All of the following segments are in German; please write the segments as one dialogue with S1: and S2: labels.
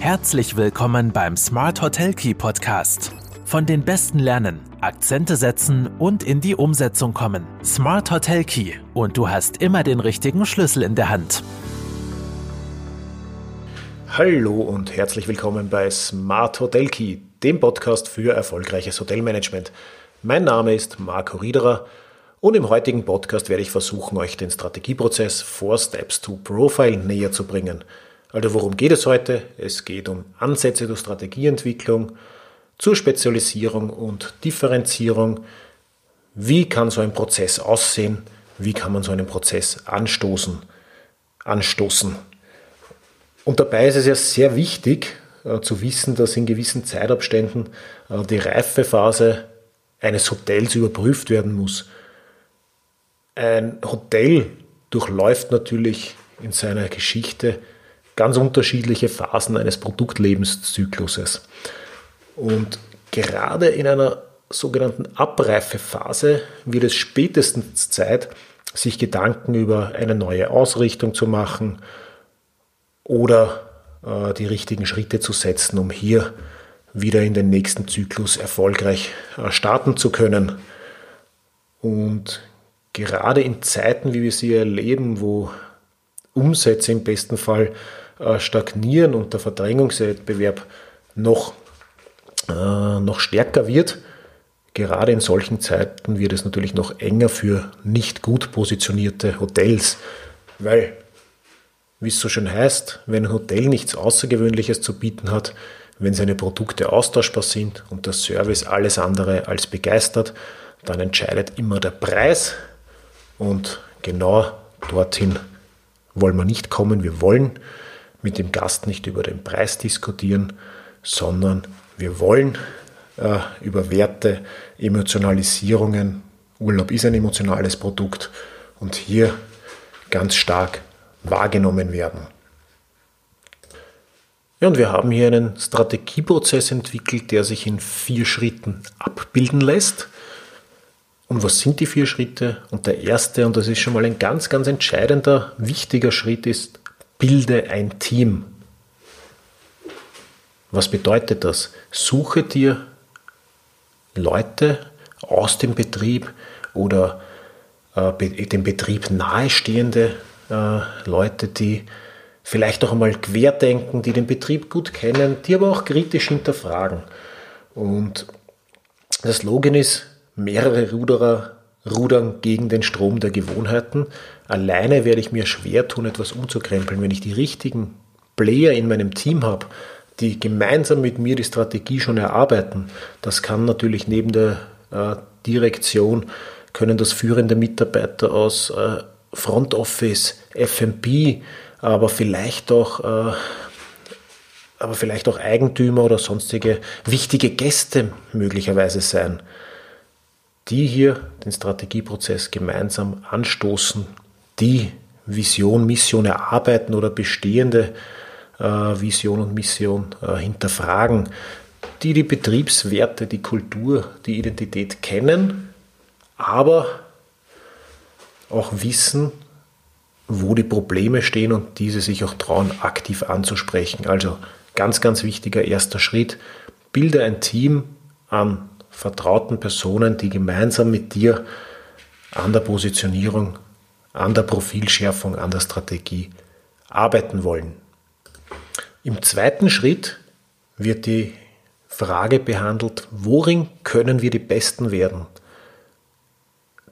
S1: Herzlich willkommen beim Smart Hotel Key Podcast. Von den Besten lernen, Akzente setzen und in die Umsetzung kommen. Smart Hotel Key und du hast immer den richtigen Schlüssel in der Hand.
S2: Hallo und herzlich willkommen bei Smart Hotel Key, dem Podcast für erfolgreiches Hotelmanagement. Mein Name ist Marco Riederer und im heutigen Podcast werde ich versuchen, euch den Strategieprozess Four Steps to Profile näher zu bringen – also worum geht es heute? Es geht um Ansätze der Strategieentwicklung, zur Spezialisierung und Differenzierung. Wie kann so ein Prozess aussehen? Wie kann man so einen Prozess anstoßen? anstoßen? Und dabei ist es ja sehr wichtig äh, zu wissen, dass in gewissen Zeitabständen äh, die Reifephase eines Hotels überprüft werden muss. Ein Hotel durchläuft natürlich in seiner Geschichte ganz unterschiedliche Phasen eines Produktlebenszykluses. Und gerade in einer sogenannten Abreifephase wird es spätestens Zeit, sich Gedanken über eine neue Ausrichtung zu machen oder äh, die richtigen Schritte zu setzen, um hier wieder in den nächsten Zyklus erfolgreich äh, starten zu können. Und gerade in Zeiten, wie wir sie erleben, wo Umsätze im besten Fall stagnieren und der Verdrängungswettbewerb noch, äh, noch stärker wird, gerade in solchen Zeiten wird es natürlich noch enger für nicht gut positionierte Hotels, weil, wie es so schön heißt, wenn ein Hotel nichts Außergewöhnliches zu bieten hat, wenn seine Produkte austauschbar sind und der Service alles andere als begeistert, dann entscheidet immer der Preis. Und genau dorthin wollen wir nicht kommen. Wir wollen mit dem Gast nicht über den Preis diskutieren, sondern wir wollen äh, über Werte, Emotionalisierungen, Urlaub ist ein emotionales Produkt und hier ganz stark wahrgenommen werden. Ja, und wir haben hier einen Strategieprozess entwickelt, der sich in vier Schritten abbilden lässt. Und was sind die vier Schritte? Und der erste, und das ist schon mal ein ganz, ganz entscheidender, wichtiger Schritt, ist Bilde ein Team. Was bedeutet das? Suche dir Leute aus dem Betrieb oder äh, dem Betrieb nahestehende äh, Leute, die vielleicht auch einmal querdenken, die den Betrieb gut kennen, die aber auch kritisch hinterfragen. Und das Slogan ist, mehrere Ruderer rudern gegen den Strom der Gewohnheiten. Alleine werde ich mir schwer tun, etwas umzukrempeln. Wenn ich die richtigen Player in meinem Team habe, die gemeinsam mit mir die Strategie schon erarbeiten, das kann natürlich neben der äh, Direktion, können das führende Mitarbeiter aus äh, Front Office, FMP, aber vielleicht auch äh, aber vielleicht auch Eigentümer oder sonstige wichtige Gäste möglicherweise sein die hier den Strategieprozess gemeinsam anstoßen, die Vision, Mission erarbeiten oder bestehende äh, Vision und Mission äh, hinterfragen, die die Betriebswerte, die Kultur, die Identität kennen, aber auch wissen, wo die Probleme stehen und diese sich auch trauen, aktiv anzusprechen. Also ganz, ganz wichtiger erster Schritt. Bilde ein Team an vertrauten Personen, die gemeinsam mit dir an der Positionierung, an der Profilschärfung, an der Strategie arbeiten wollen. Im zweiten Schritt wird die Frage behandelt, worin können wir die Besten werden?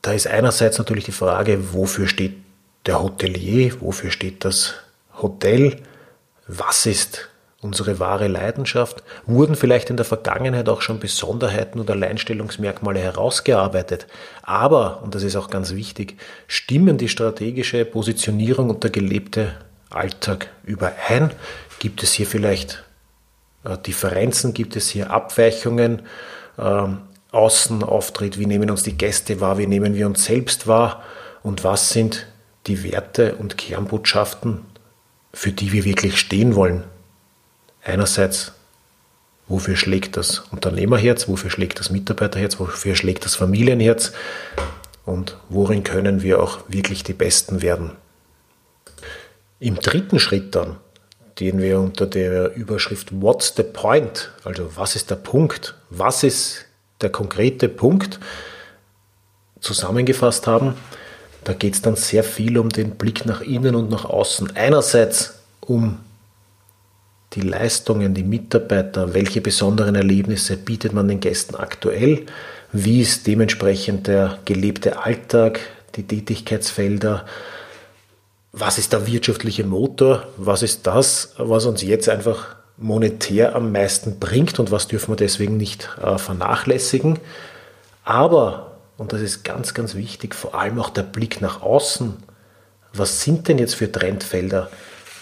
S2: Da ist einerseits natürlich die Frage, wofür steht der Hotelier, wofür steht das Hotel, was ist unsere wahre Leidenschaft? Wurden vielleicht in der Vergangenheit auch schon Besonderheiten oder Alleinstellungsmerkmale herausgearbeitet? Aber, und das ist auch ganz wichtig, stimmen die strategische Positionierung und der gelebte Alltag überein? Gibt es hier vielleicht äh, Differenzen? Gibt es hier Abweichungen? Ähm, Außenauftritt, wie nehmen uns die Gäste wahr, wie nehmen wir uns selbst wahr und was sind die Werte und Kernbotschaften, für die wir wirklich stehen wollen einerseits, wofür schlägt das Unternehmerherz, wofür schlägt das Mitarbeiterherz, wofür schlägt das Familienherz und worin können wir auch wirklich die Besten werden. Im dritten Schritt dann, den wir unter der Überschrift What's the Point? Also was ist der Punkt? Was ist der konkrete Punkt? zusammengefasst haben. Da geht es dann sehr viel um den Blick nach innen und nach außen. Einerseits um die Leistungen, die Mitarbeiter, welche besonderen Erlebnisse bietet man den Gästen aktuell, wie ist dementsprechend der gelebte Alltag, die Tätigkeitsfelder, was ist der wirtschaftliche Motor, was ist das, was uns jetzt einfach monetär am meisten bringt und was dürfen wir deswegen nicht äh, vernachlässigen. Aber, und das ist ganz, ganz wichtig, vor allem auch der Blick nach außen. Was sind denn jetzt für Trendfelder?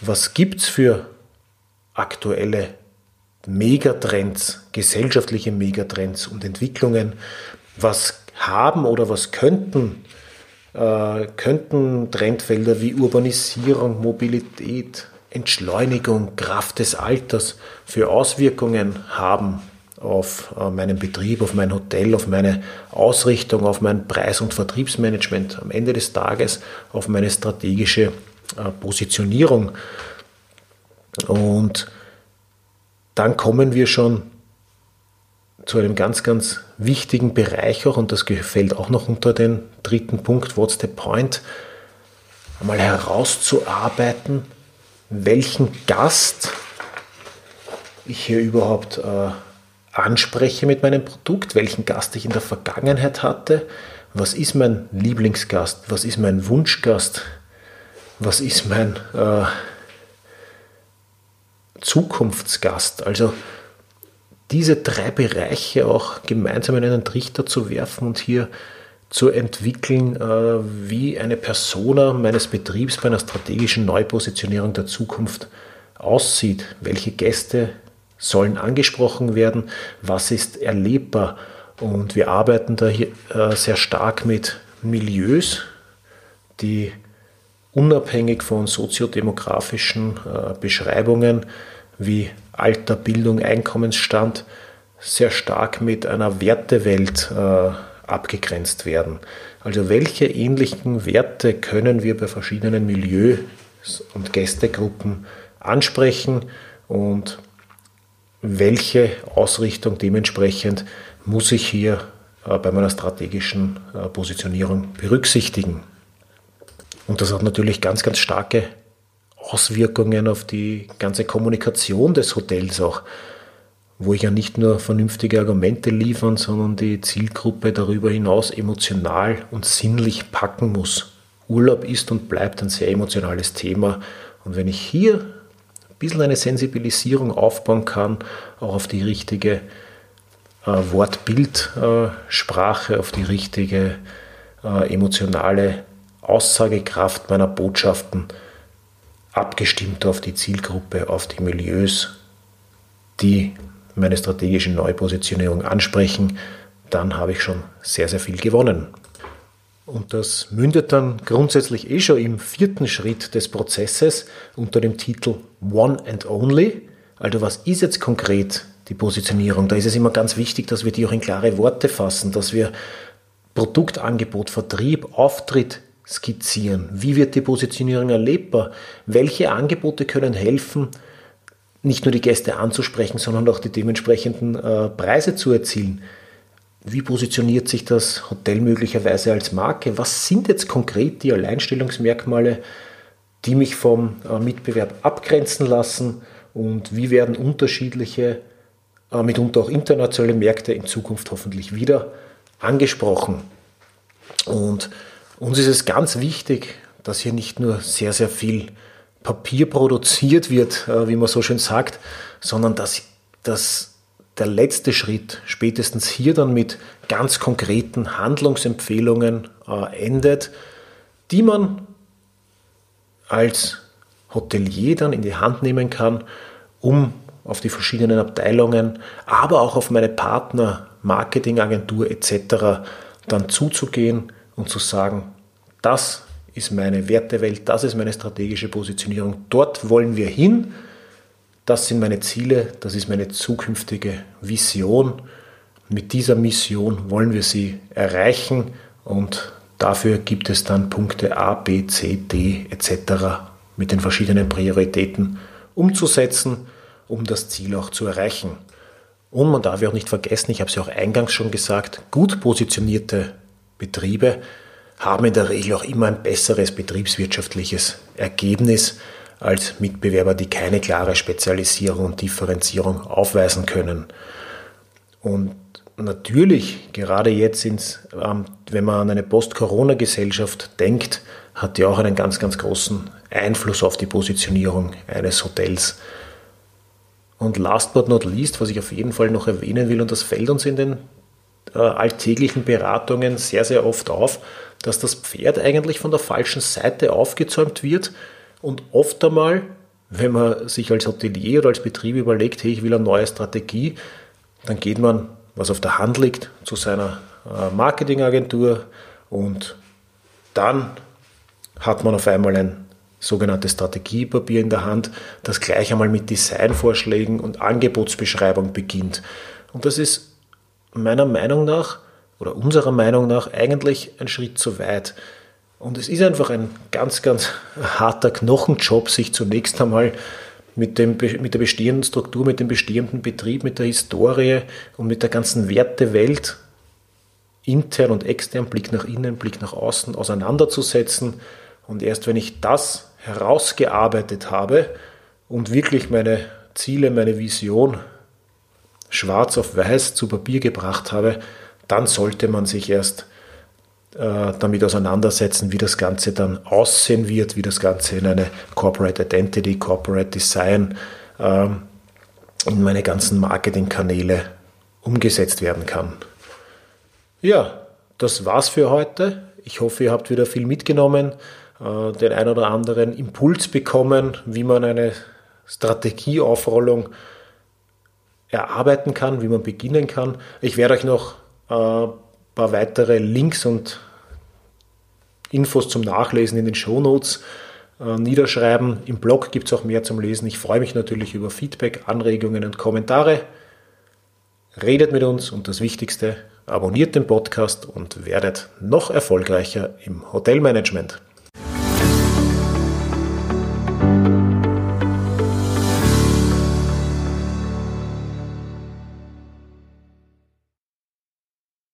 S2: Was gibt es für aktuelle Megatrends, gesellschaftliche Megatrends und Entwicklungen, was haben oder was könnten, äh, könnten Trendfelder wie Urbanisierung, Mobilität, Entschleunigung, Kraft des Alters für Auswirkungen haben auf äh, meinen Betrieb, auf mein Hotel, auf meine Ausrichtung, auf mein Preis- und Vertriebsmanagement, am Ende des Tages auf meine strategische äh, Positionierung. Und dann kommen wir schon zu einem ganz, ganz wichtigen Bereich auch, und das fällt auch noch unter den dritten Punkt, What's the Point, einmal herauszuarbeiten, welchen Gast ich hier überhaupt äh, anspreche mit meinem Produkt, welchen Gast ich in der Vergangenheit hatte, was ist mein Lieblingsgast, was ist mein Wunschgast, was ist mein äh, Zukunftsgast. Also diese drei Bereiche auch gemeinsam in einen Trichter zu werfen und hier zu entwickeln, äh, wie eine Persona meines Betriebs bei einer strategischen Neupositionierung der Zukunft aussieht. Welche Gäste sollen angesprochen werden? Was ist erlebbar? Und wir arbeiten da hier äh, sehr stark mit Milieus, die unabhängig von soziodemografischen äh, Beschreibungen wie Alter, Bildung, Einkommensstand sehr stark mit einer Wertewelt äh, abgegrenzt werden. Also welche ähnlichen Werte können wir bei verschiedenen Milieus und Gästegruppen ansprechen und welche Ausrichtung dementsprechend muss ich hier äh, bei meiner strategischen äh, Positionierung berücksichtigen. Und das hat natürlich ganz, ganz starke Auswirkungen auf die ganze Kommunikation des Hotels auch, wo ich ja nicht nur vernünftige Argumente liefern, sondern die Zielgruppe darüber hinaus emotional und sinnlich packen muss. Urlaub ist und bleibt ein sehr emotionales Thema. Und wenn ich hier ein bisschen eine Sensibilisierung aufbauen kann, auch auf die richtige äh, Wortbildsprache, äh, auf die richtige äh, emotionale Aussagekraft meiner Botschaften, abgestimmt auf die Zielgruppe, auf die Milieus, die meine strategische Neupositionierung ansprechen, dann habe ich schon sehr, sehr viel gewonnen. Und das mündet dann grundsätzlich eh schon im vierten Schritt des Prozesses unter dem Titel One and Only. Also was ist jetzt konkret die Positionierung? Da ist es immer ganz wichtig, dass wir die auch in klare Worte fassen, dass wir Produktangebot, Vertrieb, Auftritt skizzieren. Wie wird die Positionierung erlebbar? Welche Angebote können helfen, nicht nur die Gäste anzusprechen, sondern auch die dementsprechenden äh, Preise zu erzielen? Wie positioniert sich das Hotel möglicherweise als Marke? Was sind jetzt konkret die Alleinstellungsmerkmale, die mich vom äh, Mitbewerb abgrenzen lassen? Und wie werden unterschiedliche, äh, mitunter auch internationale Märkte in Zukunft hoffentlich wieder angesprochen? Und uns ist es ganz wichtig, dass hier nicht nur sehr, sehr viel Papier produziert wird, äh, wie man so schön sagt, sondern dass, dass der letzte Schritt spätestens hier dann mit ganz konkreten Handlungsempfehlungen äh, endet, die man als Hotelier dann in die Hand nehmen kann, um auf die verschiedenen Abteilungen, aber auch auf meine Partner, Marketingagentur etc. dann zuzugehen und zu sagen, das ist meine Wertewelt, das ist meine strategische Positionierung, dort wollen wir hin, das sind meine Ziele, das ist meine zukünftige Vision. Mit dieser Mission wollen wir sie erreichen und dafür gibt es dann Punkte A, B, C, D etc. mit den verschiedenen Prioritäten umzusetzen, um das Ziel auch zu erreichen. Und man darf ja auch nicht vergessen, ich habe es ja auch eingangs schon gesagt, gut positionierte Betriebe haben in der Regel auch immer ein besseres betriebswirtschaftliches Ergebnis als Mitbewerber, die keine klare Spezialisierung und Differenzierung aufweisen können. Und natürlich, gerade jetzt, ins, ähm, wenn man an eine Post-Corona-Gesellschaft denkt, hat die auch einen ganz, ganz großen Einfluss auf die Positionierung eines Hotels. Und last but not least, was ich auf jeden Fall noch erwähnen will, und das fällt uns in den äh, alltäglichen Beratungen sehr, sehr oft auf, dass das Pferd eigentlich von der falschen Seite aufgezäumt wird und oft einmal, wenn man sich als Hotelier oder als Betrieb überlegt, hey, ich will eine neue Strategie, dann geht man, was auf der Hand liegt, zu seiner äh, Marketingagentur und dann hat man auf einmal ein sogenanntes Strategiepapier in der Hand, das gleich einmal mit Designvorschlägen und Angebotsbeschreibung beginnt. Und das ist meiner Meinung nach oder unserer Meinung nach eigentlich ein Schritt zu weit. Und es ist einfach ein ganz, ganz harter Knochenjob, sich zunächst einmal mit, dem, mit der bestehenden Struktur, mit dem bestehenden Betrieb, mit der Historie und mit der ganzen Wertewelt intern und extern, Blick nach innen, Blick nach außen auseinanderzusetzen. Und erst wenn ich das herausgearbeitet habe und wirklich meine Ziele, meine Vision schwarz auf weiß zu Papier gebracht habe, dann sollte man sich erst äh, damit auseinandersetzen, wie das Ganze dann aussehen wird, wie das Ganze in eine Corporate Identity, Corporate Design, ähm, in meine ganzen Marketingkanäle umgesetzt werden kann. Ja, das war's für heute. Ich hoffe, ihr habt wieder viel mitgenommen, äh, den ein oder anderen Impuls bekommen, wie man eine Strategieaufrollung erarbeiten kann, wie man beginnen kann. Ich werde euch noch ein äh, paar weitere Links und Infos zum Nachlesen in den Shownotes äh, niederschreiben. Im Blog gibt es auch mehr zum Lesen. Ich freue mich natürlich über Feedback, Anregungen und Kommentare. Redet mit uns und das Wichtigste, abonniert den Podcast und werdet noch erfolgreicher im Hotelmanagement.